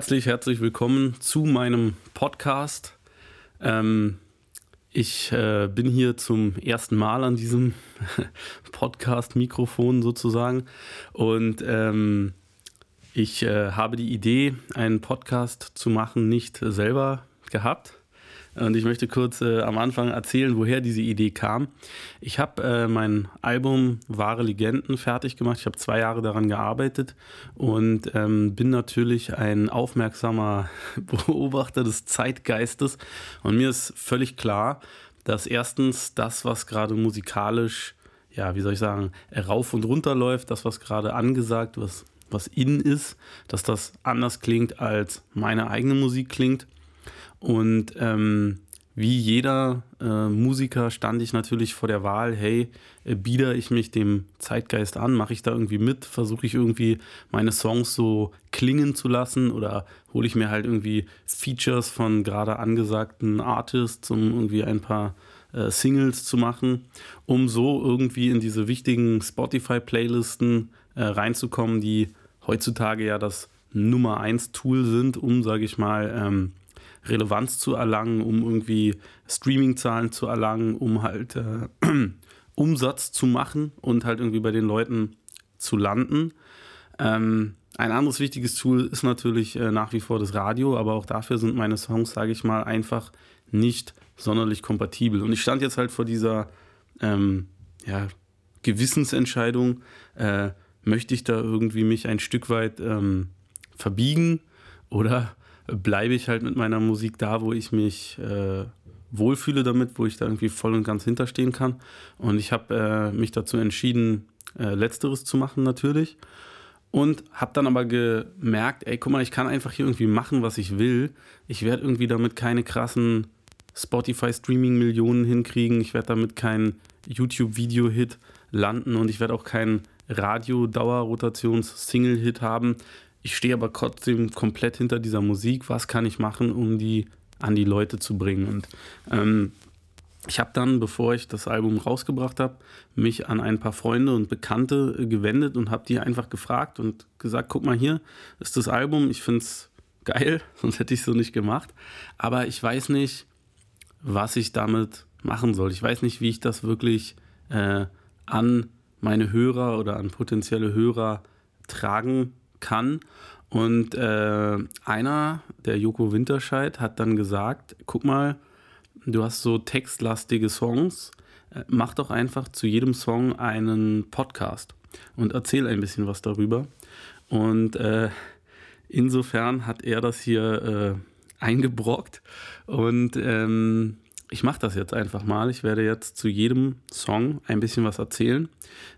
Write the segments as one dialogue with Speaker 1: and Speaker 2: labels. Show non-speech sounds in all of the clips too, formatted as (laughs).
Speaker 1: Herzlich, herzlich willkommen zu meinem Podcast. Ähm, ich äh, bin hier zum ersten Mal an diesem (laughs) Podcast-Mikrofon sozusagen und ähm, ich äh, habe die Idee, einen Podcast zu machen, nicht selber gehabt. Und ich möchte kurz äh, am Anfang erzählen, woher diese Idee kam. Ich habe äh, mein Album Wahre Legenden fertig gemacht. Ich habe zwei Jahre daran gearbeitet und ähm, bin natürlich ein aufmerksamer (laughs) Beobachter des Zeitgeistes. Und mir ist völlig klar, dass erstens das, was gerade musikalisch, ja, wie soll ich sagen, rauf und runter läuft, das, was gerade angesagt, was, was in ist, dass das anders klingt, als meine eigene Musik klingt. Und ähm, wie jeder äh, Musiker stand ich natürlich vor der Wahl, hey, äh, bieder ich mich dem Zeitgeist an, mache ich da irgendwie mit, versuche ich irgendwie meine Songs so klingen zu lassen? Oder hole ich mir halt irgendwie Features von gerade angesagten Artists, um irgendwie ein paar äh, Singles zu machen, um so irgendwie in diese wichtigen Spotify-Playlisten äh, reinzukommen, die heutzutage ja das Nummer 1 Tool sind, um, sage ich mal, ähm, Relevanz zu erlangen, um irgendwie Streaming-Zahlen zu erlangen, um halt äh, (clears throat) Umsatz zu machen und halt irgendwie bei den Leuten zu landen. Ähm, ein anderes wichtiges Tool ist natürlich äh, nach wie vor das Radio, aber auch dafür sind meine Songs, sage ich mal, einfach nicht sonderlich kompatibel. Und ich stand jetzt halt vor dieser ähm, ja, Gewissensentscheidung, äh, möchte ich da irgendwie mich ein Stück weit ähm, verbiegen oder bleibe ich halt mit meiner Musik da, wo ich mich äh, wohlfühle damit, wo ich da irgendwie voll und ganz hinterstehen kann. Und ich habe äh, mich dazu entschieden, äh, letzteres zu machen natürlich. Und habe dann aber gemerkt, ey, guck mal, ich kann einfach hier irgendwie machen, was ich will. Ich werde irgendwie damit keine krassen Spotify-Streaming-Millionen hinkriegen. Ich werde damit keinen YouTube-Video-Hit landen und ich werde auch keinen Radio-Dauerrotations-Single-Hit haben. Ich stehe aber trotzdem komplett hinter dieser Musik. Was kann ich machen, um die an die Leute zu bringen? Und ähm, ich habe dann, bevor ich das Album rausgebracht habe, mich an ein paar Freunde und Bekannte gewendet und habe die einfach gefragt und gesagt, guck mal hier, ist das Album, ich finde es geil, (laughs) sonst hätte ich es so nicht gemacht. Aber ich weiß nicht, was ich damit machen soll. Ich weiß nicht, wie ich das wirklich äh, an meine Hörer oder an potenzielle Hörer tragen kann. Und äh, einer, der Joko Winterscheid, hat dann gesagt, guck mal, du hast so textlastige Songs, äh, mach doch einfach zu jedem Song einen Podcast und erzähl ein bisschen was darüber. Und äh, insofern hat er das hier äh, eingebrockt und ähm, ich mache das jetzt einfach mal. Ich werde jetzt zu jedem Song ein bisschen was erzählen.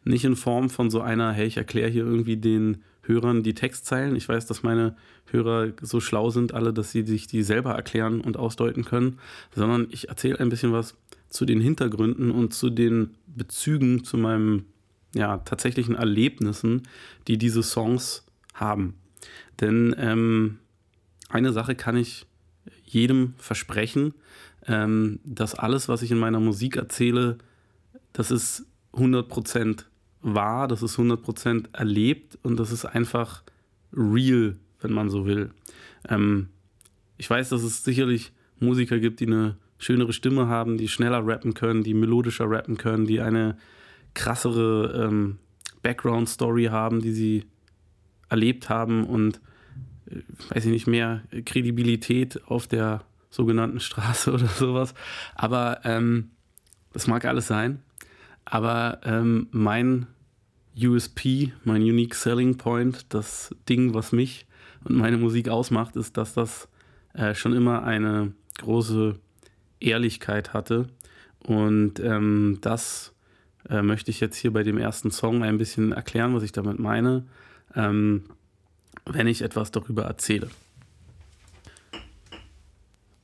Speaker 1: Nicht in Form von so einer, hey, ich erkläre hier irgendwie den Hörern die Textzeilen. Ich weiß, dass meine Hörer so schlau sind, alle, dass sie sich die selber erklären und ausdeuten können, sondern ich erzähle ein bisschen was zu den Hintergründen und zu den Bezügen zu meinem ja, tatsächlichen Erlebnissen, die diese Songs haben. Denn ähm, eine Sache kann ich jedem versprechen, ähm, dass alles, was ich in meiner Musik erzähle, das ist 100% wahr, das ist 100% erlebt und das ist einfach real, wenn man so will. Ähm, ich weiß, dass es sicherlich Musiker gibt, die eine schönere Stimme haben, die schneller rappen können, die melodischer rappen können, die eine krassere ähm, Background-Story haben, die sie erlebt haben und, äh, weiß ich nicht, mehr Kredibilität auf der sogenannten Straße (laughs) oder sowas. Aber ähm, das mag alles sein. Aber ähm, mein USP, mein Unique Selling Point, das Ding, was mich und meine Musik ausmacht, ist, dass das äh, schon immer eine große Ehrlichkeit hatte. Und ähm, das äh, möchte ich jetzt hier bei dem ersten Song ein bisschen erklären, was ich damit meine, ähm, wenn ich etwas darüber erzähle.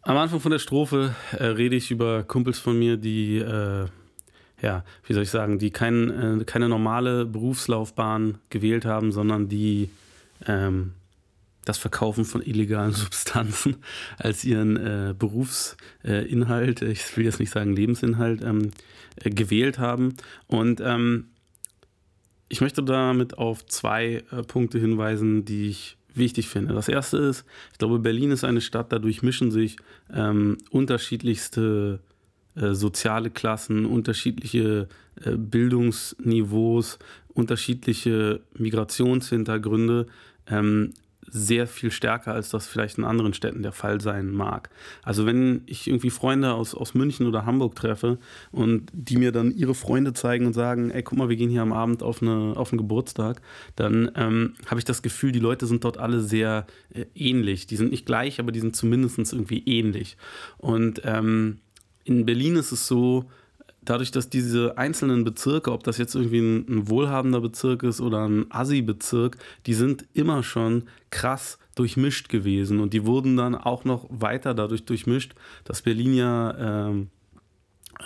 Speaker 1: Am Anfang von der Strophe äh, rede ich über Kumpels von mir, die äh, ja, wie soll ich sagen, die kein, äh, keine normale Berufslaufbahn gewählt haben, sondern die ähm, das Verkaufen von illegalen (laughs) Substanzen als ihren äh, Berufsinhalt, äh, ich will jetzt nicht sagen Lebensinhalt, ähm, äh, gewählt haben. Und ähm, ich möchte damit auf zwei äh, Punkte hinweisen, die ich wichtig finde. Das erste ist, ich glaube, Berlin ist eine Stadt, dadurch mischen sich ähm, unterschiedlichste äh, soziale Klassen, unterschiedliche äh, Bildungsniveaus, unterschiedliche Migrationshintergründe ähm, sehr viel stärker, als das vielleicht in anderen Städten der Fall sein mag. Also wenn ich irgendwie Freunde aus, aus München oder Hamburg treffe und die mir dann ihre Freunde zeigen und sagen, ey, guck mal, wir gehen hier am Abend auf, eine, auf einen Geburtstag, dann ähm, habe ich das Gefühl, die Leute sind dort alle sehr äh, ähnlich. Die sind nicht gleich, aber die sind zumindest irgendwie ähnlich. Und ähm, in Berlin ist es so, dadurch, dass diese einzelnen Bezirke, ob das jetzt irgendwie ein, ein wohlhabender Bezirk ist oder ein Assi-Bezirk, die sind immer schon krass durchmischt gewesen. Und die wurden dann auch noch weiter dadurch durchmischt, dass Berlin ja ähm,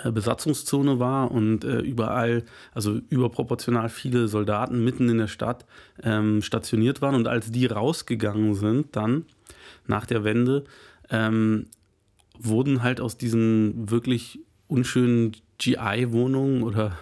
Speaker 1: äh, Besatzungszone war und äh, überall, also überproportional viele Soldaten mitten in der Stadt ähm, stationiert waren. Und als die rausgegangen sind, dann nach der Wende, ähm, wurden halt aus diesen wirklich unschönen GI-Wohnungen oder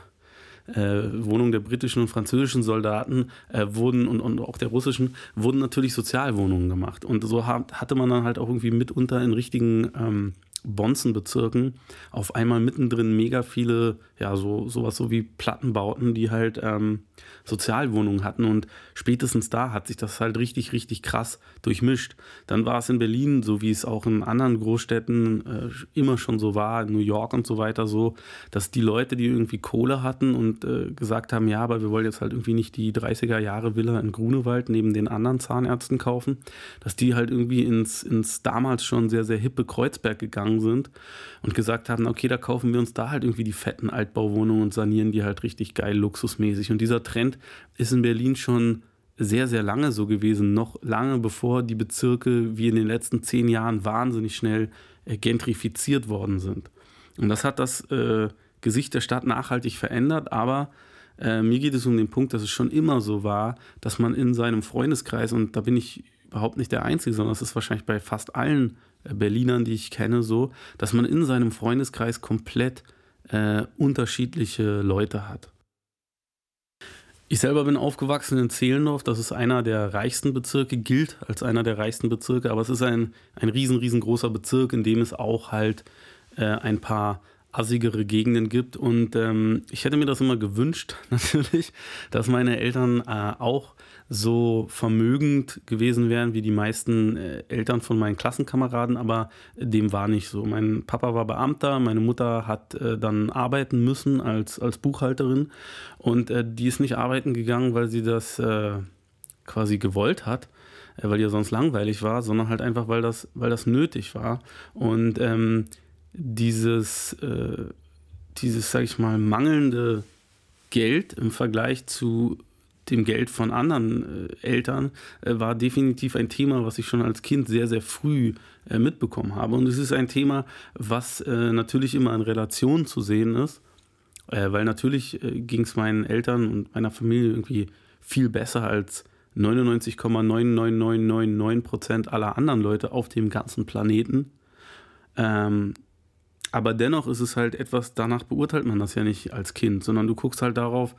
Speaker 1: äh, Wohnungen der britischen und französischen Soldaten äh, wurden und, und auch der russischen, wurden natürlich Sozialwohnungen gemacht. Und so hat, hatte man dann halt auch irgendwie mitunter in richtigen ähm, Bonzenbezirken auf einmal mittendrin mega viele, ja, so sowas so wie Plattenbauten, die halt ähm, Sozialwohnungen hatten und spätestens da hat sich das halt richtig, richtig krass durchmischt. Dann war es in Berlin, so wie es auch in anderen Großstädten äh, immer schon so war, in New York und so weiter so, dass die Leute, die irgendwie Kohle hatten und äh, gesagt haben, ja, aber wir wollen jetzt halt irgendwie nicht die 30er Jahre Villa in Grunewald neben den anderen Zahnärzten kaufen, dass die halt irgendwie ins, ins damals schon sehr, sehr hippe Kreuzberg gegangen sind und gesagt haben, okay, da kaufen wir uns da halt irgendwie die fetten Altbauwohnungen und sanieren die halt richtig geil luxusmäßig. Und dieser Trend ist in Berlin schon sehr, sehr lange so gewesen, noch lange bevor die Bezirke wie in den letzten zehn Jahren wahnsinnig schnell äh, gentrifiziert worden sind. Und das hat das äh, Gesicht der Stadt nachhaltig verändert, aber äh, mir geht es um den Punkt, dass es schon immer so war, dass man in seinem Freundeskreis, und da bin ich überhaupt nicht der Einzige, sondern das ist wahrscheinlich bei fast allen Berlinern, die ich kenne, so, dass man in seinem Freundeskreis komplett äh, unterschiedliche Leute hat. Ich selber bin aufgewachsen in Zehlendorf. Das ist einer der reichsten Bezirke, gilt als einer der reichsten Bezirke, aber es ist ein, ein riesen, riesengroßer Bezirk, in dem es auch halt äh, ein paar assigere Gegenden gibt. Und ähm, ich hätte mir das immer gewünscht, (laughs) natürlich, dass meine Eltern äh, auch so vermögend gewesen wären wie die meisten äh, Eltern von meinen Klassenkameraden, aber dem war nicht so. Mein Papa war Beamter, meine Mutter hat äh, dann arbeiten müssen als, als Buchhalterin und äh, die ist nicht arbeiten gegangen, weil sie das quasi gewollt hat, weil ihr sonst langweilig war, sondern halt einfach, weil das, weil das nötig war. Und ähm, dieses, äh, dieses, sag ich mal, mangelnde Geld im Vergleich zu dem Geld von anderen äh, Eltern äh, war definitiv ein Thema, was ich schon als Kind sehr, sehr früh äh, mitbekommen habe. Und es ist ein Thema, was äh, natürlich immer in Relation zu sehen ist, äh, weil natürlich äh, ging es meinen Eltern und meiner Familie irgendwie viel besser als 99,99999 Prozent aller anderen Leute auf dem ganzen Planeten. Ähm, aber dennoch ist es halt etwas, danach beurteilt man das ja nicht als Kind, sondern du guckst halt darauf,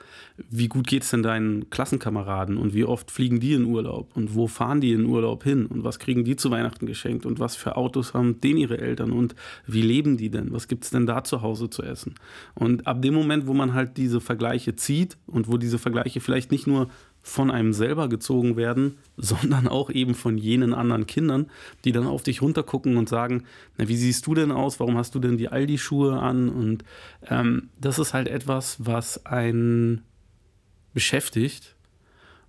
Speaker 1: wie gut geht es denn deinen Klassenkameraden und wie oft fliegen die in Urlaub und wo fahren die in Urlaub hin und was kriegen die zu Weihnachten geschenkt und was für Autos haben denen ihre Eltern und wie leben die denn, was gibt es denn da zu Hause zu essen. Und ab dem Moment, wo man halt diese Vergleiche zieht und wo diese Vergleiche vielleicht nicht nur von einem selber gezogen werden, (laughs) sondern auch eben von jenen anderen Kindern, die dann auf dich runtergucken und sagen, na, wie siehst du denn aus? Warum hast du denn die Aldi-Schuhe an? Und ähm, das ist halt etwas, was einen beschäftigt.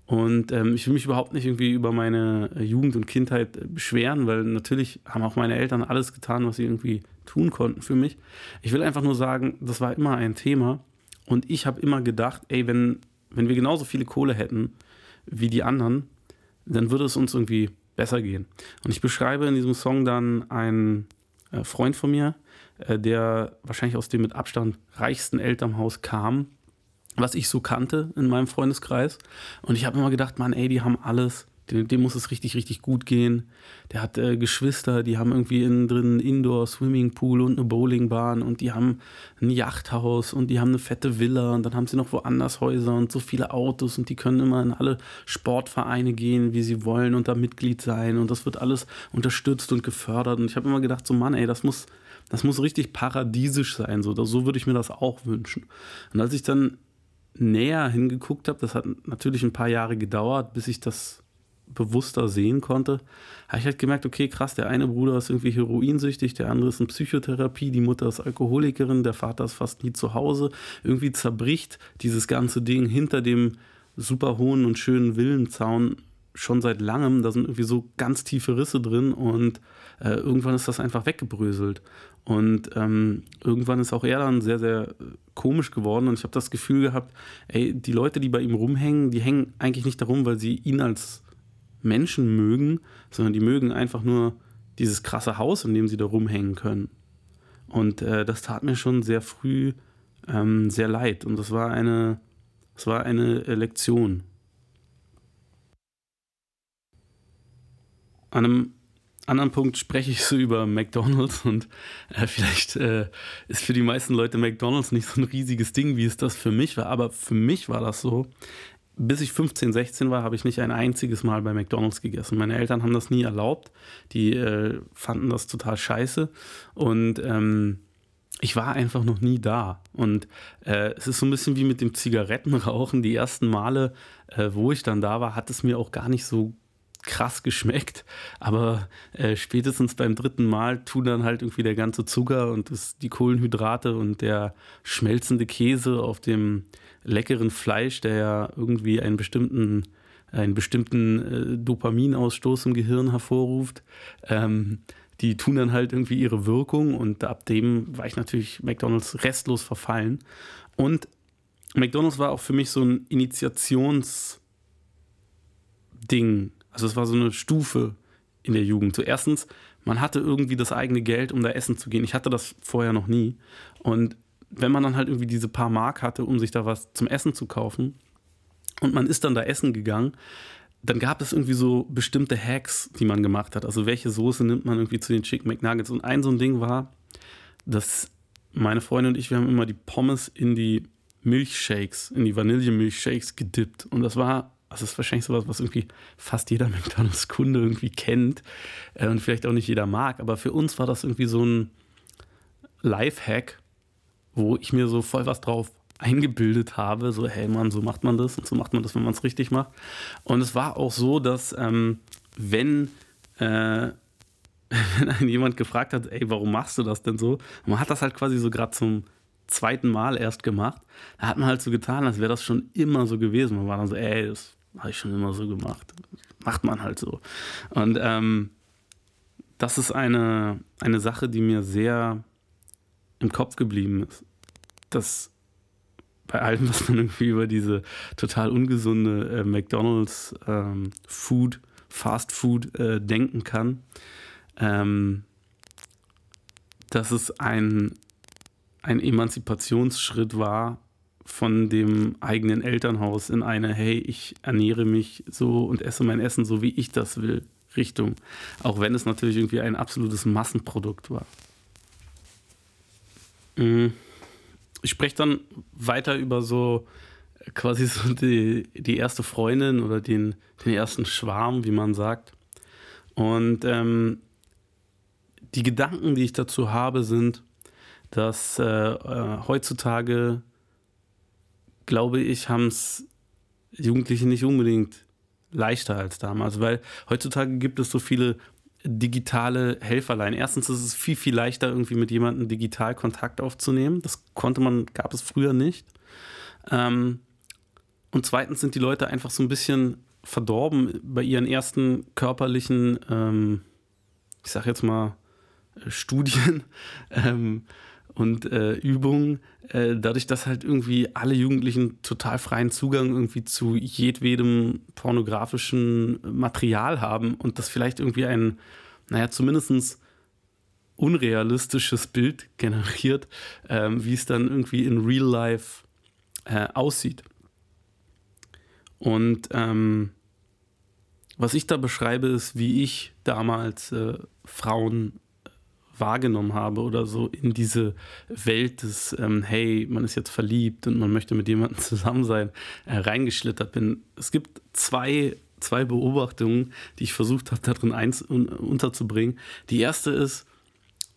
Speaker 1: Und ähm, ich will mich überhaupt nicht irgendwie über meine Jugend und Kindheit beschweren, weil natürlich haben auch meine Eltern alles getan, was sie irgendwie tun konnten für mich. Ich will einfach nur sagen, das war immer ein Thema. Und ich habe immer gedacht, ey, wenn wenn wir genauso viele Kohle hätten wie die anderen, dann würde es uns irgendwie besser gehen. Und ich beschreibe in diesem Song dann einen äh, Freund von mir, äh, der wahrscheinlich aus dem mit Abstand reichsten Elternhaus kam, was ich so kannte in meinem Freundeskreis. Und ich habe immer gedacht, Mann, ey, die haben alles, dem, dem muss es richtig, richtig gut gehen. Der hat äh, Geschwister, die haben irgendwie innen drin einen Indoor-Swimmingpool und eine Bowlingbahn und die haben ein Yachthaus und die haben eine fette Villa und dann haben sie noch woanders Häuser und so viele Autos und die können immer in alle Sportvereine gehen, wie sie wollen und da Mitglied sein und das wird alles unterstützt und gefördert. Und ich habe immer gedacht, so Mann, ey, das muss, das muss richtig paradiesisch sein. So, so würde ich mir das auch wünschen. Und als ich dann näher hingeguckt habe, das hat natürlich ein paar Jahre gedauert, bis ich das bewusster sehen konnte, habe ich halt gemerkt, okay, krass, der eine Bruder ist irgendwie heroinsüchtig, der andere ist in Psychotherapie, die Mutter ist Alkoholikerin, der Vater ist fast nie zu Hause. Irgendwie zerbricht dieses ganze Ding hinter dem super hohen und schönen Villenzaun schon seit langem. Da sind irgendwie so ganz tiefe Risse drin und äh, irgendwann ist das einfach weggebröselt. Und ähm, irgendwann ist auch er dann sehr, sehr komisch geworden und ich habe das Gefühl gehabt, ey, die Leute, die bei ihm rumhängen, die hängen eigentlich nicht darum, weil sie ihn als Menschen mögen, sondern die mögen einfach nur dieses krasse Haus, in dem sie da rumhängen können. Und äh, das tat mir schon sehr früh ähm, sehr leid und das war eine, das war eine Lektion. An einem anderen Punkt spreche ich so über McDonald's und äh, vielleicht äh, ist für die meisten Leute McDonald's nicht so ein riesiges Ding, wie es das für mich war, aber für mich war das so. Bis ich 15, 16 war, habe ich nicht ein einziges Mal bei McDonald's gegessen. Meine Eltern haben das nie erlaubt. Die äh, fanden das total scheiße. Und ähm, ich war einfach noch nie da. Und äh, es ist so ein bisschen wie mit dem Zigarettenrauchen. Die ersten Male, äh, wo ich dann da war, hat es mir auch gar nicht so krass geschmeckt, aber äh, spätestens beim dritten Mal tun dann halt irgendwie der ganze Zucker und das, die Kohlenhydrate und der schmelzende Käse auf dem leckeren Fleisch, der ja irgendwie einen bestimmten, einen bestimmten äh, Dopaminausstoß im Gehirn hervorruft, ähm, die tun dann halt irgendwie ihre Wirkung und ab dem war ich natürlich McDonalds restlos verfallen. Und McDonalds war auch für mich so ein Initiationsding also es war so eine Stufe in der Jugend. So erstens, man hatte irgendwie das eigene Geld, um da essen zu gehen. Ich hatte das vorher noch nie. Und wenn man dann halt irgendwie diese paar Mark hatte, um sich da was zum Essen zu kaufen, und man ist dann da essen gegangen, dann gab es irgendwie so bestimmte Hacks, die man gemacht hat. Also welche Soße nimmt man irgendwie zu den Chicken McNuggets? Und ein so ein Ding war, dass meine Freundin und ich, wir haben immer die Pommes in die Milchshakes, in die Vanillemilchshakes gedippt. Und das war das ist wahrscheinlich sowas, was irgendwie fast jeder (laughs) McDonalds-Kunde irgendwie kennt äh, und vielleicht auch nicht jeder mag. Aber für uns war das irgendwie so ein Life-Hack, wo ich mir so voll was drauf eingebildet habe, so hey Mann, so macht man das und so macht man das, wenn man es richtig macht. Und es war auch so, dass ähm, wenn, äh, (laughs) wenn einen jemand gefragt hat, ey, warum machst du das denn so? man hat das halt quasi so gerade zum zweiten Mal erst gemacht. Da hat man halt so getan, als wäre das schon immer so gewesen. Man war dann so, ey, das habe ich schon immer so gemacht. Macht man halt so. Und ähm, das ist eine, eine Sache, die mir sehr im Kopf geblieben ist. Dass bei allem, was man irgendwie über diese total ungesunde äh, McDonalds ähm, Food, Fast Food äh, denken kann, ähm, dass es ein, ein Emanzipationsschritt war, von dem eigenen Elternhaus in eine, hey, ich ernähre mich so und esse mein Essen so, wie ich das will, Richtung. Auch wenn es natürlich irgendwie ein absolutes Massenprodukt war. Mm. Ich spreche dann weiter über so quasi so die, die erste Freundin oder den, den ersten Schwarm, wie man sagt. Und ähm, die Gedanken, die ich dazu habe, sind, dass äh, äh, heutzutage glaube ich, haben es Jugendliche nicht unbedingt leichter als damals, weil heutzutage gibt es so viele digitale Helferlein. Erstens ist es viel, viel leichter, irgendwie mit jemandem digital Kontakt aufzunehmen. Das konnte man, gab es früher nicht. Ähm, und zweitens sind die Leute einfach so ein bisschen verdorben bei ihren ersten körperlichen, ähm, ich sag jetzt mal, äh, Studien. (laughs) Ähm, und äh, Übungen, äh, dadurch, dass halt irgendwie alle Jugendlichen total freien Zugang irgendwie zu jedwedem pornografischen Material haben und das vielleicht irgendwie ein, naja, zumindest unrealistisches Bild generiert, ähm, wie es dann irgendwie in Real Life äh, aussieht. Und ähm, was ich da beschreibe, ist, wie ich damals äh, Frauen wahrgenommen habe oder so in diese Welt des, ähm, hey, man ist jetzt verliebt und man möchte mit jemandem (laughs) zusammen sein, äh, reingeschlittert bin. Es gibt zwei, zwei Beobachtungen, die ich versucht habe, darin eins un unterzubringen. Die erste ist,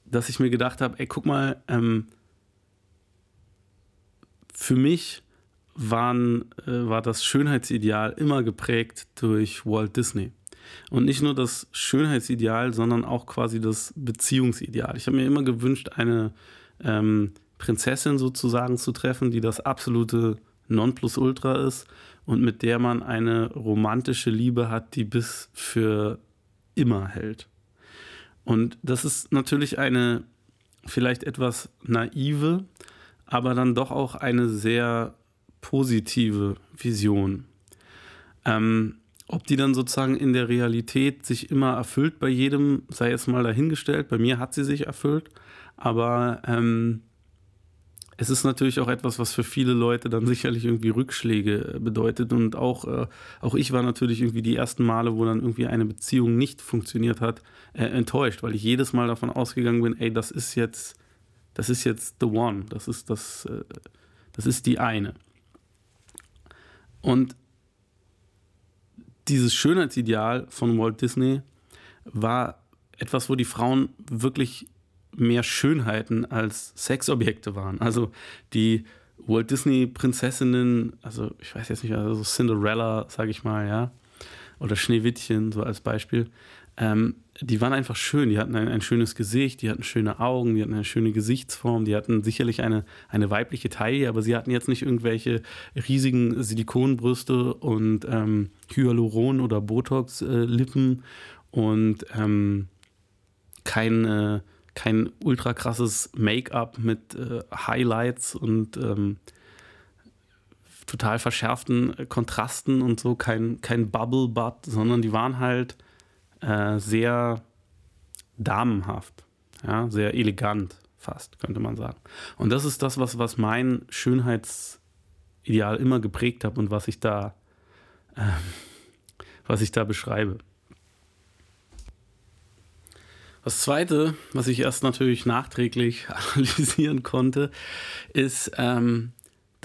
Speaker 1: dass ich mir gedacht habe, ey, guck mal, ähm, für mich waren, äh, war das Schönheitsideal immer geprägt durch Walt Disney. Und nicht nur das Schönheitsideal, sondern auch quasi das Beziehungsideal. Ich habe mir immer gewünscht, eine ähm, Prinzessin sozusagen zu treffen, die das absolute Nonplusultra ist und mit der man eine romantische Liebe hat, die bis für immer hält. Und das ist natürlich eine vielleicht etwas naive, aber dann doch auch eine sehr positive Vision. Ähm, ob die dann sozusagen in der Realität sich immer erfüllt bei jedem, sei jetzt mal dahingestellt. Bei mir hat sie sich erfüllt, aber ähm, es ist natürlich auch etwas, was für viele Leute dann sicherlich irgendwie Rückschläge bedeutet. Und auch, äh, auch ich war natürlich irgendwie die ersten Male, wo dann irgendwie eine Beziehung nicht funktioniert hat, äh, enttäuscht, weil ich jedes Mal davon ausgegangen bin, ey, das ist jetzt, das ist jetzt the one, das ist das, äh, das ist die eine. Und dieses Schönheitsideal von Walt Disney war etwas, wo die Frauen wirklich mehr Schönheiten als Sexobjekte waren. Also die Walt Disney Prinzessinnen, also ich weiß jetzt nicht, also Cinderella, sage ich mal, ja, oder Schneewittchen, so als Beispiel, ähm, die waren einfach schön. Die hatten ein, ein, schönes Gesicht, die hatten schöne Augen, die hatten eine schöne Gesichtsform, die hatten sicherlich eine, eine weibliche Taille, aber sie hatten jetzt nicht irgendwelche riesigen Silikonbrüste und ähm, Hyaluron- oder Botox-Lippen äh, und ähm, kein, äh, kein ultra krasses Make-up mit äh, Highlights und ähm, total verschärften Kontrasten und so, kein, kein Bubble-Butt, sondern die waren halt äh, sehr damenhaft, ja, sehr elegant fast, könnte man sagen. Und das ist das, was, was mein Schönheitsideal immer geprägt hat und was ich da, äh, was ich da beschreibe. Das zweite, was ich erst natürlich nachträglich (laughs) analysieren konnte, ist, ähm,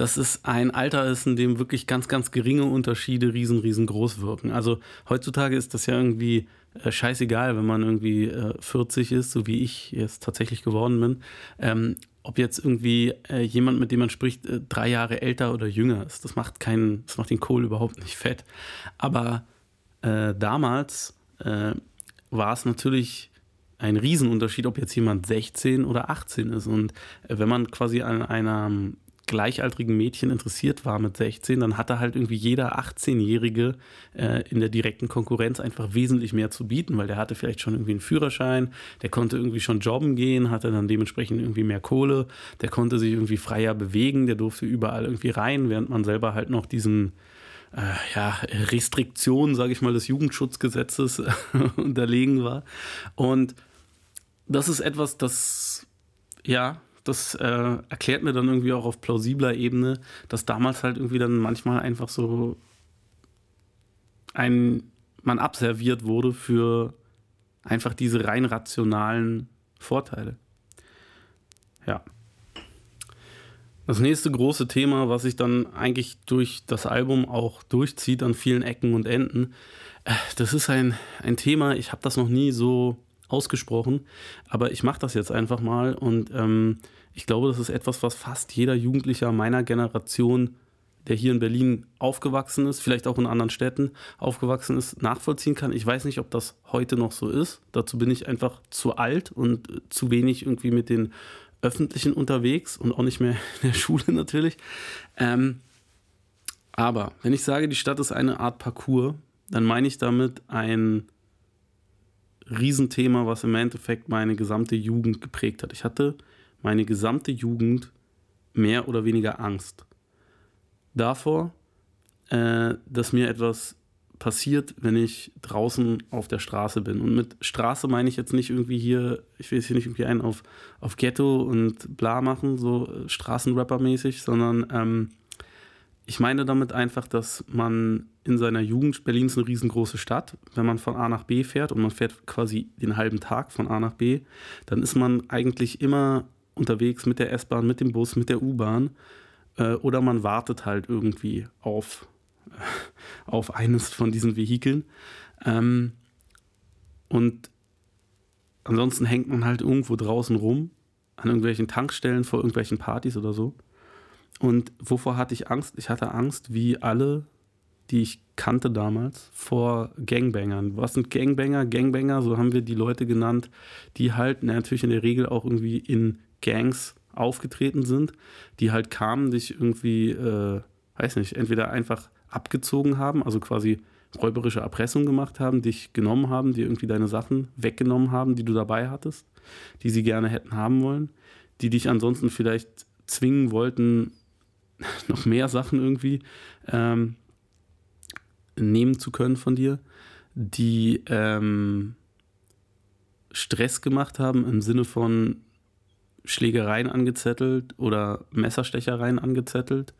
Speaker 1: dass es ein Alter ist, in dem wirklich ganz, ganz geringe Unterschiede riesen, riesengroß wirken. Also heutzutage ist das ja irgendwie äh, scheißegal, wenn man irgendwie äh, 40 ist, so wie ich jetzt tatsächlich geworden bin. Ähm, ob jetzt irgendwie äh, jemand, mit dem man spricht, äh, drei Jahre älter oder jünger ist. Das macht keinen, das macht den Kohl überhaupt nicht fett. Aber äh, damals äh, war es natürlich ein Riesenunterschied, ob jetzt jemand 16 oder 18 ist. Und wenn man quasi an einer gleichaltrigen Mädchen interessiert war mit 16, dann hatte halt irgendwie jeder 18-Jährige äh, in der direkten Konkurrenz einfach wesentlich mehr zu bieten, weil der hatte vielleicht schon irgendwie einen Führerschein, der konnte irgendwie schon jobben gehen, hatte dann dementsprechend irgendwie mehr Kohle, der konnte sich irgendwie freier bewegen, der durfte überall irgendwie rein, während man selber halt noch diesen äh, ja, Restriktionen, sage ich mal, des Jugendschutzgesetzes (laughs) unterlegen war. Und das ist etwas, das ja das äh, erklärt mir dann irgendwie auch auf plausibler Ebene, dass damals halt irgendwie dann manchmal einfach so ein man abserviert wurde für einfach diese rein rationalen Vorteile. Ja. Das nächste große Thema, was sich dann eigentlich durch das Album auch durchzieht an vielen Ecken und Enden, äh, das ist ein, ein Thema, ich habe das noch nie so ausgesprochen, aber ich mache das jetzt einfach mal und ähm, ich glaube, das ist etwas, was fast jeder Jugendlicher meiner Generation, der hier in Berlin aufgewachsen ist, vielleicht auch in anderen Städten aufgewachsen ist, nachvollziehen kann. Ich weiß nicht, ob das heute noch so ist. Dazu bin ich einfach zu alt und zu wenig irgendwie mit den Öffentlichen unterwegs und auch nicht mehr (laughs) in der Schule natürlich. Ähm, aber wenn ich sage, die Stadt ist eine Art Parcours, dann meine ich damit ein Riesenthema, was im Endeffekt meine gesamte Jugend geprägt hat. Ich hatte meine gesamte Jugend mehr oder weniger Angst davor, äh, dass mir etwas passiert, wenn ich draußen auf der Straße bin. Und mit Straße meine ich jetzt nicht irgendwie hier, ich will jetzt hier nicht irgendwie einen auf, auf Ghetto und bla machen, so Straßenrapper-mäßig, sondern ähm, ich meine damit einfach, dass man in seiner Jugend, Berlin ist eine riesengroße Stadt, wenn man von A nach B fährt und man fährt quasi den halben Tag von A nach B, dann ist man eigentlich immer unterwegs mit der S-Bahn, mit dem Bus, mit der U-Bahn äh, oder man wartet halt irgendwie auf, (laughs) auf eines von diesen Vehikeln. Ähm, und ansonsten hängt man halt irgendwo draußen rum, an irgendwelchen Tankstellen, vor irgendwelchen Partys oder so. Und wovor hatte ich Angst? Ich hatte Angst, wie alle, die ich kannte damals, vor Gangbangern. Was sind Gangbanger? Gangbanger, so haben wir die Leute genannt, die halt natürlich in der Regel auch irgendwie in Gangs aufgetreten sind, die halt kamen, dich irgendwie, äh, weiß nicht, entweder einfach abgezogen haben, also quasi räuberische Erpressung gemacht haben, dich genommen haben, dir irgendwie deine Sachen weggenommen haben, die du dabei hattest, die sie gerne hätten haben wollen, die dich ansonsten vielleicht zwingen wollten, (laughs) noch mehr Sachen irgendwie ähm, nehmen zu können von dir, die ähm, Stress gemacht haben im Sinne von Schlägereien angezettelt oder Messerstechereien angezettelt.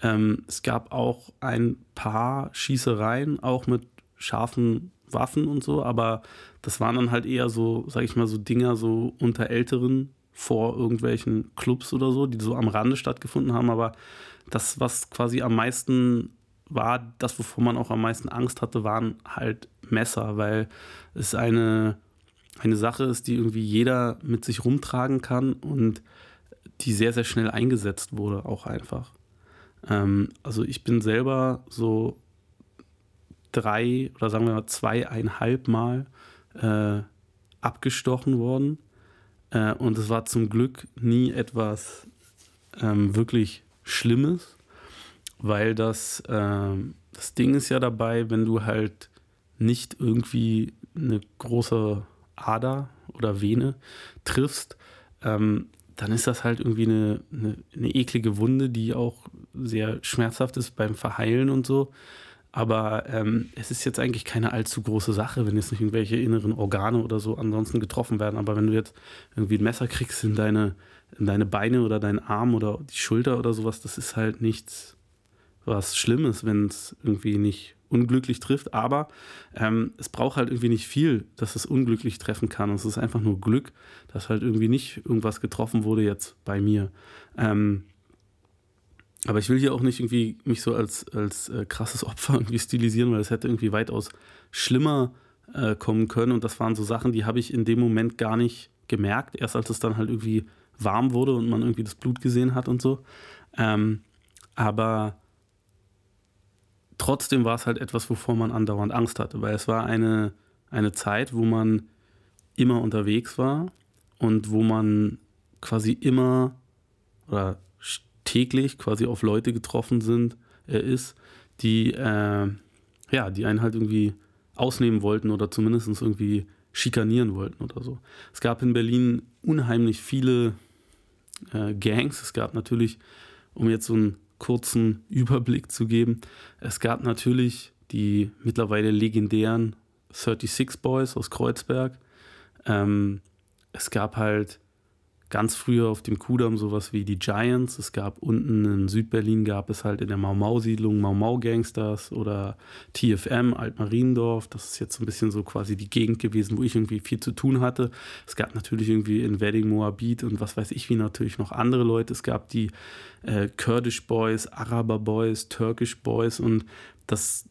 Speaker 1: Ähm, es gab auch ein paar Schießereien, auch mit scharfen Waffen und so, aber das waren dann halt eher so, sag ich mal, so Dinger so unter Älteren, vor irgendwelchen Clubs oder so, die so am Rande stattgefunden haben. Aber das, was quasi am meisten war, das, wovor man auch am meisten Angst hatte, waren halt Messer, weil es eine, eine Sache ist, die irgendwie jeder mit sich rumtragen kann und die sehr, sehr schnell eingesetzt wurde, auch einfach. Ähm, also ich bin selber so drei oder sagen wir mal zweieinhalb Mal äh, abgestochen worden äh, und es war zum Glück nie etwas ähm, wirklich Schlimmes, weil das, äh, das Ding ist ja dabei, wenn du halt nicht irgendwie eine große Ader oder Vene triffst, ähm, dann ist das halt irgendwie eine, eine, eine eklige Wunde, die auch sehr schmerzhaft ist beim Verheilen und so. Aber ähm, es ist jetzt eigentlich keine allzu große Sache, wenn jetzt nicht irgendwelche inneren Organe oder so ansonsten getroffen werden. Aber wenn du jetzt irgendwie ein Messer kriegst in deine, in deine Beine oder deinen Arm oder die Schulter oder sowas, das ist halt nichts was Schlimmes, wenn es irgendwie nicht unglücklich trifft. Aber ähm, es braucht halt irgendwie nicht viel, dass es unglücklich treffen kann. Es ist einfach nur Glück, dass halt irgendwie nicht irgendwas getroffen wurde jetzt bei mir. Ähm, aber ich will hier auch nicht irgendwie mich so als, als äh, krasses Opfer (laughs) irgendwie stilisieren, weil es hätte irgendwie weitaus schlimmer äh, kommen können. Und das waren so Sachen, die habe ich in dem Moment gar nicht gemerkt, erst als es dann halt irgendwie warm wurde und man irgendwie das Blut gesehen hat und so. Ähm, aber trotzdem war es halt etwas, wovor man andauernd Angst hatte, weil es war eine, eine Zeit, wo man immer unterwegs war und wo man quasi immer oder täglich quasi auf Leute getroffen sind, äh, ist, die, äh, ja, die einen halt irgendwie ausnehmen wollten oder zumindest irgendwie schikanieren wollten oder so. Es gab in Berlin unheimlich viele äh, Gangs. Es gab natürlich, um jetzt so einen kurzen Überblick zu geben, es gab natürlich die mittlerweile legendären 36 Boys aus Kreuzberg. Ähm, es gab halt ganz früher auf dem Kudamm sowas wie die Giants. Es gab unten in Südberlin gab es halt in der Mau Mau Siedlung Mau Mau Gangsters oder TFM Altmariendorf. Das ist jetzt so ein bisschen so quasi die Gegend gewesen, wo ich irgendwie viel zu tun hatte. Es gab natürlich irgendwie in Wedding Moabit und was weiß ich wie natürlich noch andere Leute. Es gab die äh, Kurdish Boys, Araber Boys, Turkish Boys und das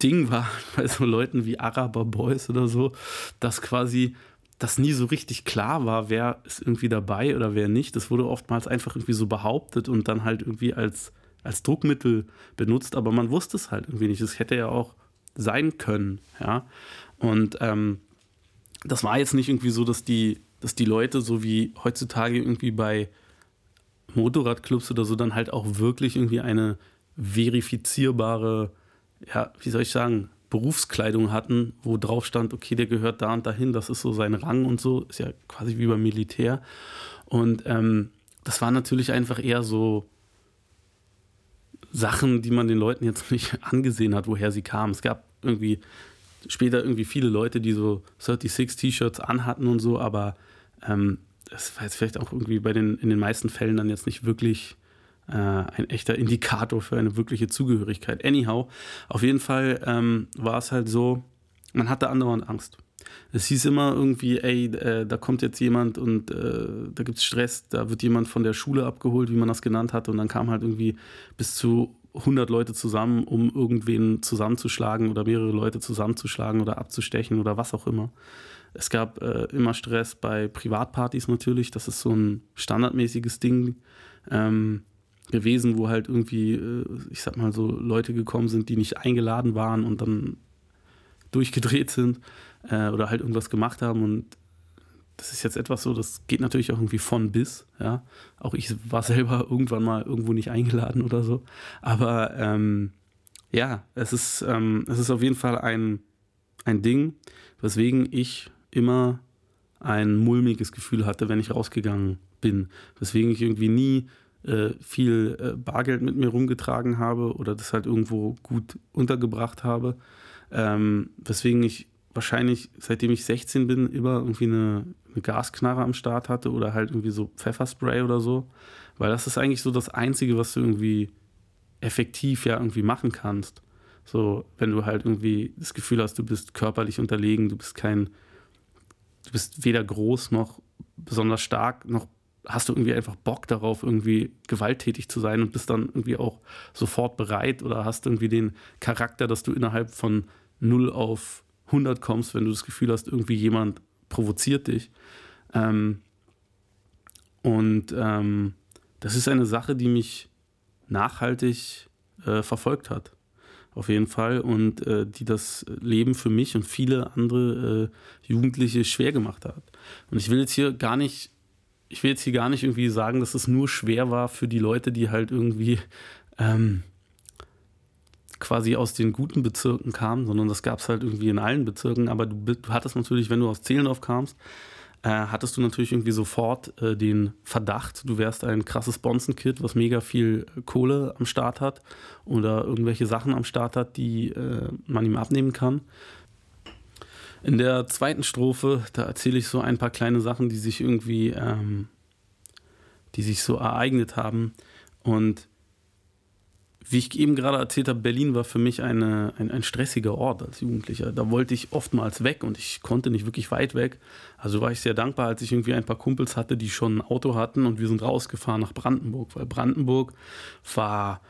Speaker 1: Ding war (laughs) bei so Leuten wie Araber Boys oder so, dass quasi das nie so richtig klar war, wer ist irgendwie dabei oder wer nicht. Das wurde oftmals einfach irgendwie so behauptet und dann halt irgendwie als, als Druckmittel benutzt, aber man wusste es halt irgendwie nicht. Es hätte ja auch sein können, ja. Und ähm, das war jetzt nicht irgendwie so, dass die, dass die Leute so wie heutzutage irgendwie bei Motorradclubs oder so dann halt auch wirklich irgendwie eine verifizierbare, ja, wie soll ich sagen, Berufskleidung hatten, wo drauf stand, okay, der gehört da und dahin, das ist so sein Rang und so, ist ja quasi wie beim Militär. Und ähm, das war natürlich einfach eher so Sachen, die man den Leuten jetzt (laughs) nicht angesehen hat, woher sie kamen. Es gab irgendwie später irgendwie viele Leute, die so 36 T-Shirts anhatten und so, aber ähm, das war jetzt vielleicht auch irgendwie bei den, in den meisten Fällen dann jetzt nicht wirklich äh, ein echter Indikator für eine wirkliche Zugehörigkeit. Anyhow, auf jeden Fall ähm, war es halt so, man hatte andauernd Angst. Es hieß immer irgendwie, ey, äh, da kommt jetzt jemand und äh, da gibt es Stress, da wird jemand von der Schule abgeholt, wie man das genannt hat, und dann kam halt irgendwie bis zu 100 Leute zusammen, um irgendwen zusammenzuschlagen oder mehrere Leute zusammenzuschlagen oder abzustechen oder was auch immer. Es gab äh, immer Stress bei Privatpartys natürlich, das ist so ein standardmäßiges Ding ähm, gewesen, wo halt irgendwie, äh, ich sag mal so, Leute gekommen sind, die nicht eingeladen waren und dann durchgedreht sind äh, oder halt irgendwas gemacht haben und das ist jetzt etwas so, das geht natürlich auch irgendwie von bis, ja. Auch ich war (laughs) selber irgendwann mal irgendwo nicht eingeladen oder so. Aber ähm, ja, es ist, ähm, es ist auf jeden Fall ein, ein Ding, weswegen ich immer ein mulmiges Gefühl hatte, wenn ich rausgegangen bin. Weswegen ich irgendwie nie äh, viel äh, Bargeld mit mir rumgetragen habe oder das halt irgendwo gut untergebracht habe. Ähm, weswegen ich wahrscheinlich, seitdem ich 16 bin, immer irgendwie eine, eine Gasknarre am Start hatte oder halt irgendwie so Pfefferspray oder so. Weil das ist eigentlich so das Einzige, was du irgendwie effektiv ja irgendwie machen kannst. So, wenn du halt irgendwie das Gefühl hast, du bist körperlich unterlegen, du bist kein, du bist weder groß noch besonders stark, noch hast du irgendwie einfach Bock darauf, irgendwie gewalttätig zu sein und bist dann irgendwie auch sofort bereit oder hast irgendwie den Charakter, dass du innerhalb von 0 auf 100 kommst, wenn du das Gefühl hast, irgendwie jemand provoziert dich. Ähm, und ähm, das ist eine Sache, die mich nachhaltig äh, verfolgt hat. Auf jeden Fall. Und äh, die das Leben für mich und viele andere äh, Jugendliche schwer gemacht hat. Und ich will jetzt hier gar nicht, ich will jetzt hier gar nicht irgendwie sagen, dass es nur schwer war für die Leute, die halt irgendwie ähm, quasi aus den guten Bezirken kamen, sondern das gab es halt irgendwie in allen Bezirken. Aber du, du hattest natürlich, wenn du aus Zehlendorf kamst, äh, hattest du natürlich irgendwie sofort äh, den Verdacht, du wärst ein krasses Bonzenkid, was mega viel Kohle am Start hat oder irgendwelche Sachen am Start hat, die äh, man ihm abnehmen kann. In der zweiten Strophe, da erzähle ich so ein paar kleine Sachen, die sich irgendwie, ähm, die sich so ereignet haben. Und wie ich eben gerade erzählt habe, Berlin war für mich eine, ein, ein stressiger Ort als Jugendlicher. Da wollte ich oftmals weg und ich konnte nicht wirklich weit weg. Also war ich sehr dankbar, als ich irgendwie ein paar Kumpels hatte, die schon ein Auto hatten und wir sind rausgefahren nach Brandenburg, weil Brandenburg war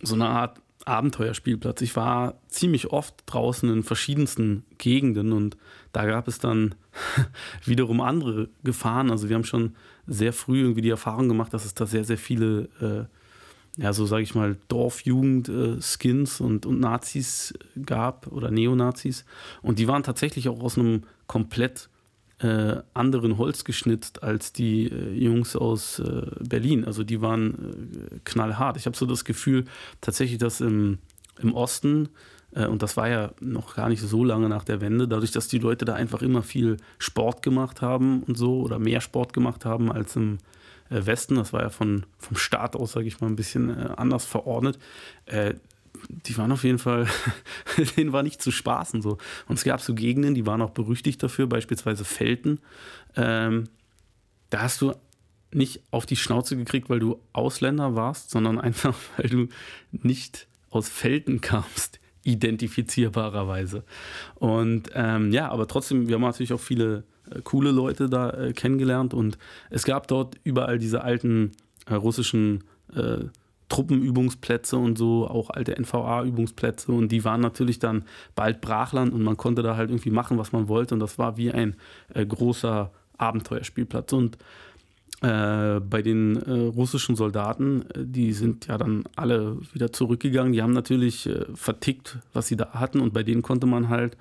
Speaker 1: so eine Art Abenteuerspielplatz. Ich war ziemlich oft draußen in verschiedensten Gegenden und da gab es dann (laughs) wiederum andere Gefahren. Also wir haben schon sehr früh irgendwie die Erfahrung gemacht, dass es da sehr, sehr viele äh, ja, so sage ich mal, Dorfjugend-Skins äh, und, und Nazis gab oder Neonazis. Und die waren tatsächlich auch aus einem komplett äh, anderen Holz geschnitzt als die äh, Jungs aus äh, Berlin. Also die waren äh, knallhart. Ich habe so das Gefühl, tatsächlich, dass im, im Osten, äh, und das war ja noch gar nicht so lange nach der Wende, dadurch, dass die Leute da einfach immer viel Sport gemacht haben und so oder mehr Sport gemacht haben als im äh, Westen, das war ja von, vom Staat aus, sage ich mal, ein bisschen anders verordnet, die waren auf jeden Fall, (laughs) denen war nicht zu spaßen so. Und es gab so Gegenden, die waren auch berüchtigt dafür, beispielsweise Felten. Ähm, da hast du nicht auf die Schnauze gekriegt, weil du Ausländer warst, sondern (laughs) einfach, weil du nicht aus Felten kamst, (laughs) identifizierbarerweise. Und ähm, ja, aber trotzdem, wir haben natürlich auch viele äh, coole Leute da äh, kennengelernt und es gab dort überall diese alten äh, russischen äh, Truppenübungsplätze und so, auch alte NVA-Übungsplätze und die waren natürlich dann bald Brachland und man konnte da halt irgendwie machen, was man wollte und das war wie ein äh, großer Abenteuerspielplatz und äh, bei den äh, russischen Soldaten, die sind ja dann alle wieder zurückgegangen. Die haben natürlich äh, vertickt, was sie da hatten. Und bei denen konnte man halt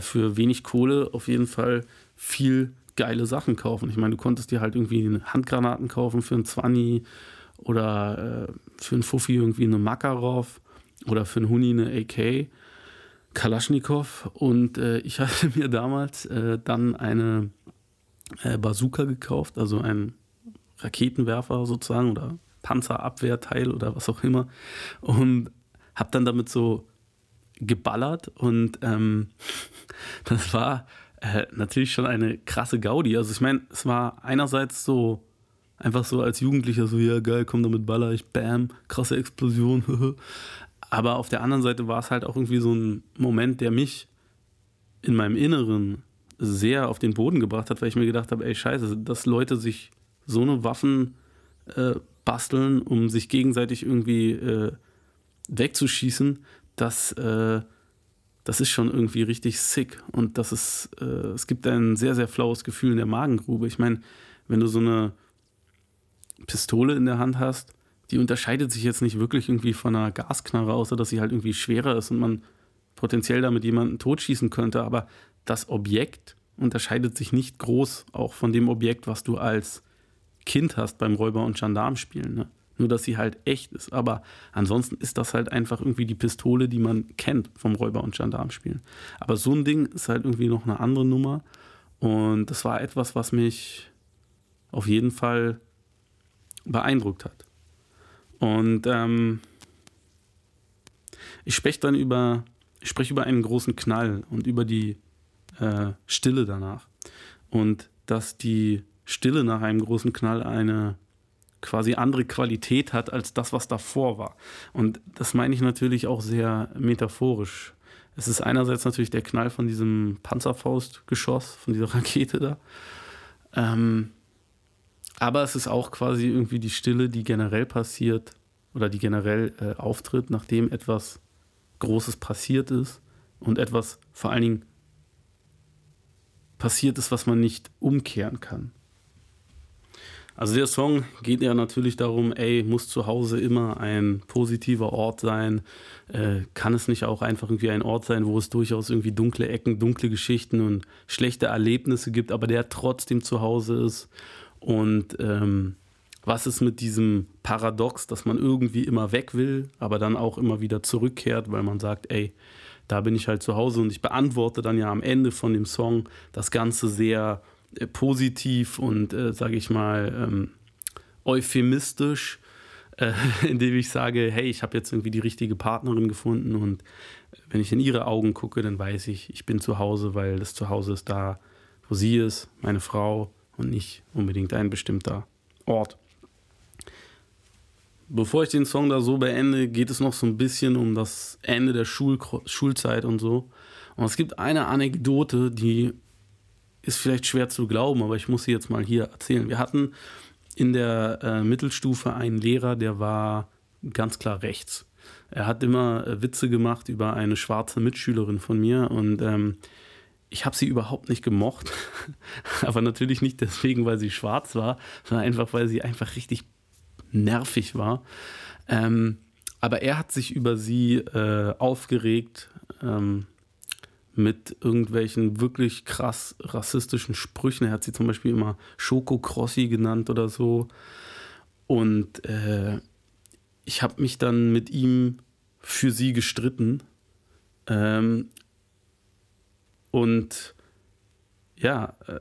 Speaker 1: für wenig Kohle auf jeden Fall viel geile Sachen kaufen. Ich meine, du konntest dir halt irgendwie Handgranaten kaufen für einen 20 oder äh, für einen Fuffi irgendwie eine Makarov oder für einen Huni eine AK, Kalaschnikow. Und äh, ich (laughs) hatte mir damals äh, dann eine äh, Bazooka gekauft, also ein Raketenwerfer sozusagen oder Panzerabwehrteil oder was auch immer. Und habe dann damit so geballert und ähm, (laughs) das war äh, natürlich schon eine krasse Gaudi. Also ich meine, es war einerseits so Einfach so als Jugendlicher so, ja geil, komm damit baller ich, bam, krasse Explosion. (laughs) Aber auf der anderen Seite war es halt auch irgendwie so ein Moment, der mich in meinem Inneren sehr auf den Boden gebracht hat, weil ich mir gedacht habe, ey scheiße, dass Leute sich so eine Waffen äh, basteln, um sich gegenseitig irgendwie äh, wegzuschießen, das, äh, das ist schon irgendwie richtig sick. Und das ist, äh, es gibt ein sehr, sehr flaues Gefühl in der Magengrube. Ich meine, wenn du so eine Pistole in der Hand hast, die unterscheidet sich jetzt nicht wirklich irgendwie von einer Gasknarre, außer dass sie halt irgendwie schwerer ist und man potenziell damit jemanden totschießen könnte. Aber das Objekt unterscheidet sich nicht groß auch von dem Objekt, was du als Kind hast beim Räuber- und Gendarmspielen. Ne? Nur, dass sie halt echt ist. Aber ansonsten ist das halt einfach irgendwie die Pistole, die man kennt vom Räuber- und Gendarmspielen. Aber so ein Ding ist halt irgendwie noch eine andere Nummer. Und das war etwas, was mich auf jeden Fall beeindruckt hat. Und ähm, ich spreche dann über, ich spreche über einen großen Knall und über die äh, Stille danach. Und dass die Stille nach einem großen Knall eine quasi andere Qualität hat als das, was davor war. Und das meine ich natürlich auch sehr metaphorisch. Es ist einerseits natürlich der Knall von diesem Panzerfaustgeschoss, von dieser (laughs) Rakete da. Ähm, aber es ist auch quasi irgendwie die Stille, die generell passiert oder die generell äh, auftritt, nachdem etwas Großes passiert ist und etwas vor allen Dingen passiert ist, was man nicht umkehren kann. Also der Song geht ja natürlich darum, ey, muss zu Hause immer ein positiver Ort sein? Äh, kann es nicht auch einfach irgendwie ein Ort sein, wo es durchaus irgendwie dunkle Ecken, dunkle Geschichten und schlechte Erlebnisse gibt, aber der trotzdem zu Hause ist? Und ähm, was ist mit diesem Paradox, dass man irgendwie immer weg will, aber dann auch immer wieder zurückkehrt, weil man sagt, ey, da bin ich halt zu Hause und ich beantworte dann ja am Ende von dem Song das Ganze sehr äh, positiv und, äh, sage ich mal, ähm, euphemistisch, äh, (laughs) indem ich sage, hey, ich habe jetzt irgendwie die richtige Partnerin gefunden und wenn ich in ihre Augen gucke, dann weiß ich, ich bin zu Hause, weil das Zuhause ist da, wo sie ist, meine Frau und nicht unbedingt ein bestimmter Ort. Bevor ich den Song da so beende, geht es noch so ein bisschen um das Ende der Schul Schulzeit und so. Und es gibt eine Anekdote, die ist vielleicht schwer zu glauben, aber ich muss sie jetzt mal hier erzählen. Wir hatten in der äh, Mittelstufe einen Lehrer, der war ganz klar rechts. Er hat immer äh, Witze gemacht über eine schwarze Mitschülerin von mir und ähm, ich habe sie überhaupt nicht gemocht. (laughs) aber natürlich nicht deswegen, weil sie schwarz war, sondern einfach, weil sie einfach richtig nervig war. Ähm, aber er hat sich über sie äh, aufgeregt ähm, mit irgendwelchen wirklich krass rassistischen Sprüchen. Er hat sie zum Beispiel immer Schoko Crossi genannt oder so. Und äh, ich habe mich dann mit ihm für sie gestritten. Ähm, und ja, äh,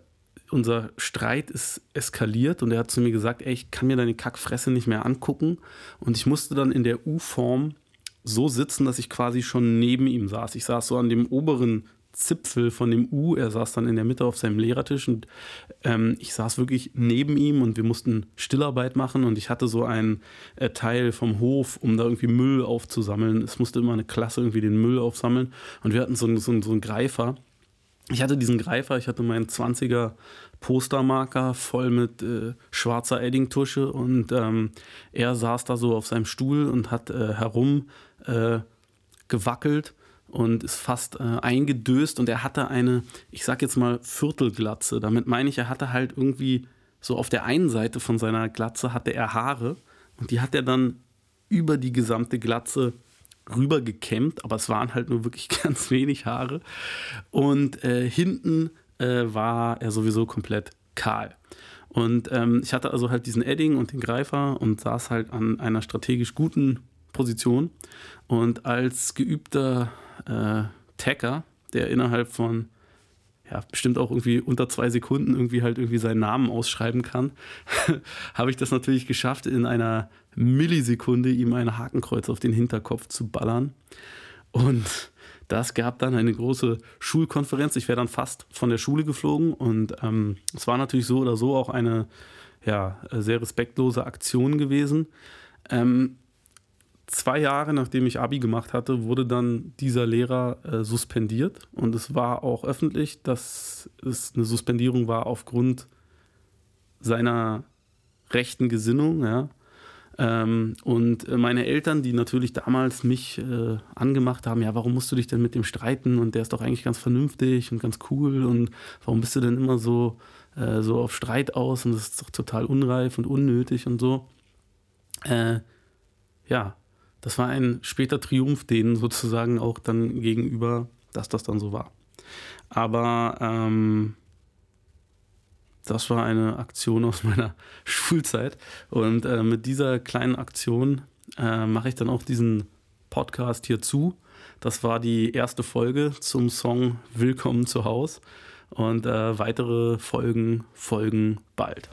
Speaker 1: unser Streit ist eskaliert und er hat zu mir gesagt, ey, ich kann mir deine Kackfresse nicht mehr angucken. Und ich musste dann in der U-Form so sitzen, dass ich quasi schon neben ihm saß. Ich saß so an dem oberen Zipfel von dem U. Er saß dann in der Mitte auf seinem Lehrertisch und ähm, ich saß wirklich neben ihm und wir mussten Stillarbeit machen und ich hatte so einen äh, Teil vom Hof, um da irgendwie Müll aufzusammeln. Es musste immer eine Klasse irgendwie den Müll aufsammeln und wir hatten so, so, so einen Greifer ich hatte diesen Greifer, ich hatte meinen 20er Postermarker voll mit äh, schwarzer Eddingtusche und ähm, er saß da so auf seinem Stuhl und hat äh, herum äh, gewackelt und ist fast äh, eingedöst und er hatte eine, ich sag jetzt mal Viertelglatze. Damit meine ich, er hatte halt irgendwie so auf der einen Seite von seiner Glatze hatte er Haare und die hat er dann über die gesamte Glatze rüber gekämmt, aber es waren halt nur wirklich (laughs) ganz wenig Haare. Und äh, hinten äh, war er sowieso komplett kahl. Und ähm, ich hatte also halt diesen Edding und den Greifer und saß halt an einer strategisch guten Position. Und als geübter äh, Tacker, der innerhalb von ja, bestimmt auch irgendwie unter zwei Sekunden irgendwie halt irgendwie seinen Namen ausschreiben kann, (laughs) habe ich das natürlich geschafft, in einer Millisekunde ihm ein Hakenkreuz auf den Hinterkopf zu ballern. Und das gab dann eine große Schulkonferenz. Ich wäre dann fast von der Schule geflogen und ähm, es war natürlich so oder so auch eine ja, sehr respektlose Aktion gewesen. Ähm, zwei Jahre nachdem ich Abi gemacht hatte, wurde dann dieser Lehrer äh, suspendiert. Und es war auch öffentlich, dass es eine Suspendierung war aufgrund seiner rechten Gesinnung. Ja. Ähm, und meine Eltern, die natürlich damals mich äh, angemacht haben, ja, warum musst du dich denn mit dem streiten? Und der ist doch eigentlich ganz vernünftig und ganz cool. Und warum bist du denn immer so, äh, so auf Streit aus? Und das ist doch total unreif und unnötig und so. Äh, ja, das war ein später Triumph denen sozusagen auch dann gegenüber, dass das dann so war. Aber ähm, das war eine Aktion aus (laughs) meiner Schulzeit. Und äh, mit dieser kleinen Aktion äh, mache ich dann auch diesen Podcast hier zu. Das war die erste Folge zum Song Willkommen zu Haus. Und äh, weitere Folgen folgen bald.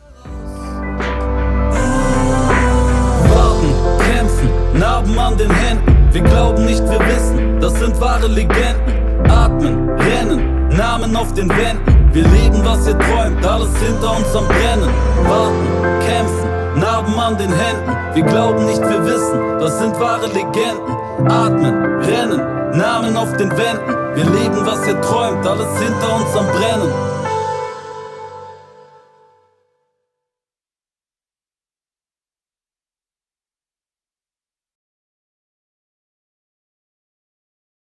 Speaker 2: Warten, kämpfen, Narben an den Händen. Wir glauben nicht, wir wissen, das sind wahre Legenden. Atmen, rennen, Namen auf den Wänden. Wir leben, was ihr träumt, alles hinter uns am Brennen. Warten, kämpfen, Narben an den Händen. Wir glauben nicht, wir wissen, das sind wahre Legenden. Atmen, rennen, Namen auf den Wänden. Wir leben, was ihr träumt, alles hinter uns am Brennen.